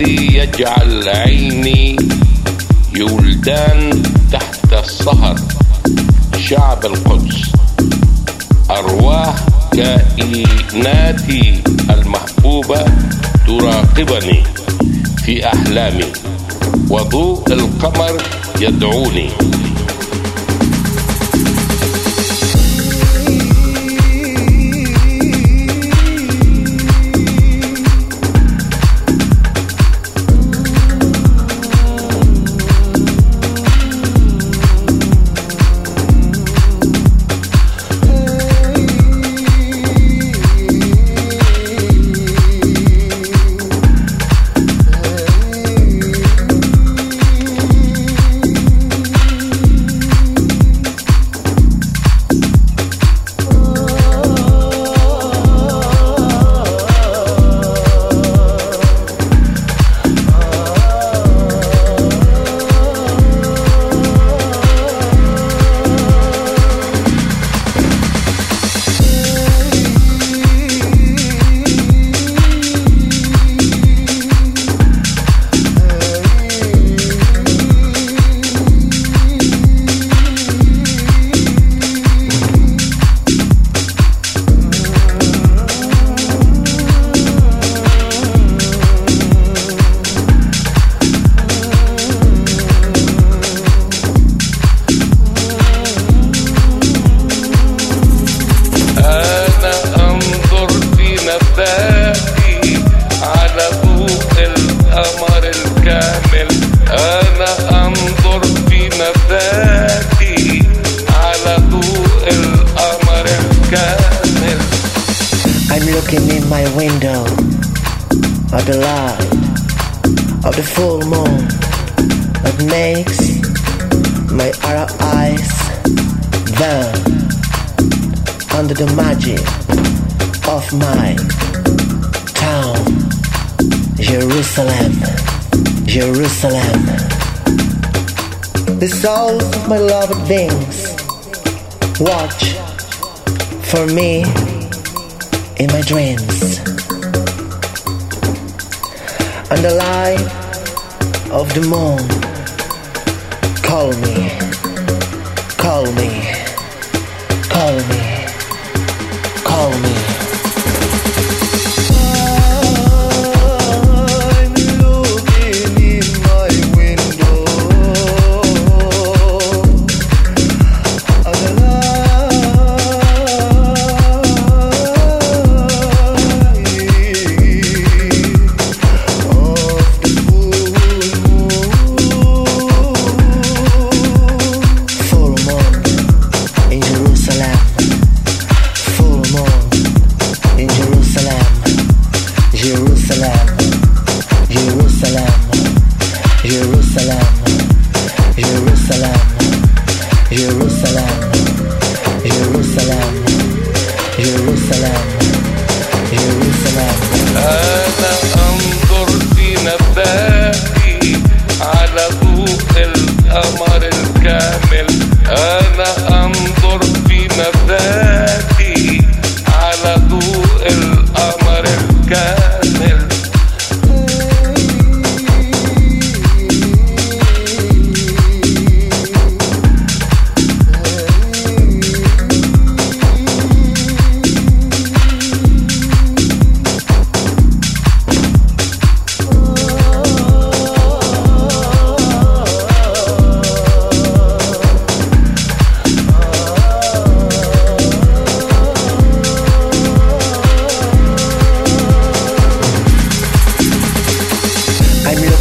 الذي يجعل عيني يولدان تحت السهر شعب القدس. أرواح كائناتي المحبوبة تراقبني في أحلامي وضوء القمر يدعوني. The light of the full moon that makes my Arab eyes burn under the magic of my town, Jerusalem, Jerusalem. The souls of my loved beings watch for me in my dreams. And the light of the moon. Call me, call me, call me, call me.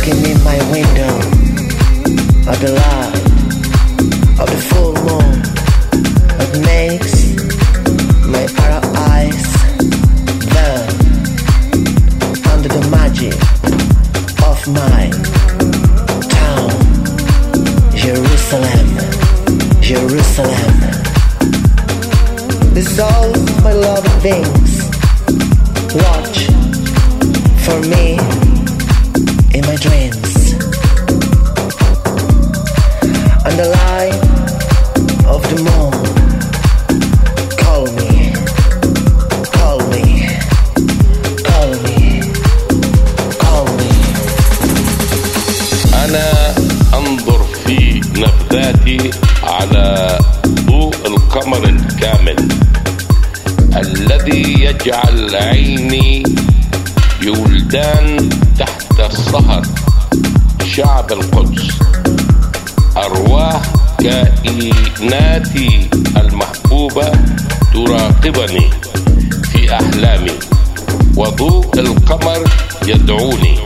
Looking in my window at the light of the full moon that makes my Arab eyes burn under the magic of my town, Jerusalem, Jerusalem. Of my loved things. watch for me ذاتي على ضوء القمر الكامل الذي يجعل عيني يولدان تحت السهر شعب القدس أرواح كائناتي المحبوبة تراقبني في أحلامي وضوء القمر يدعوني.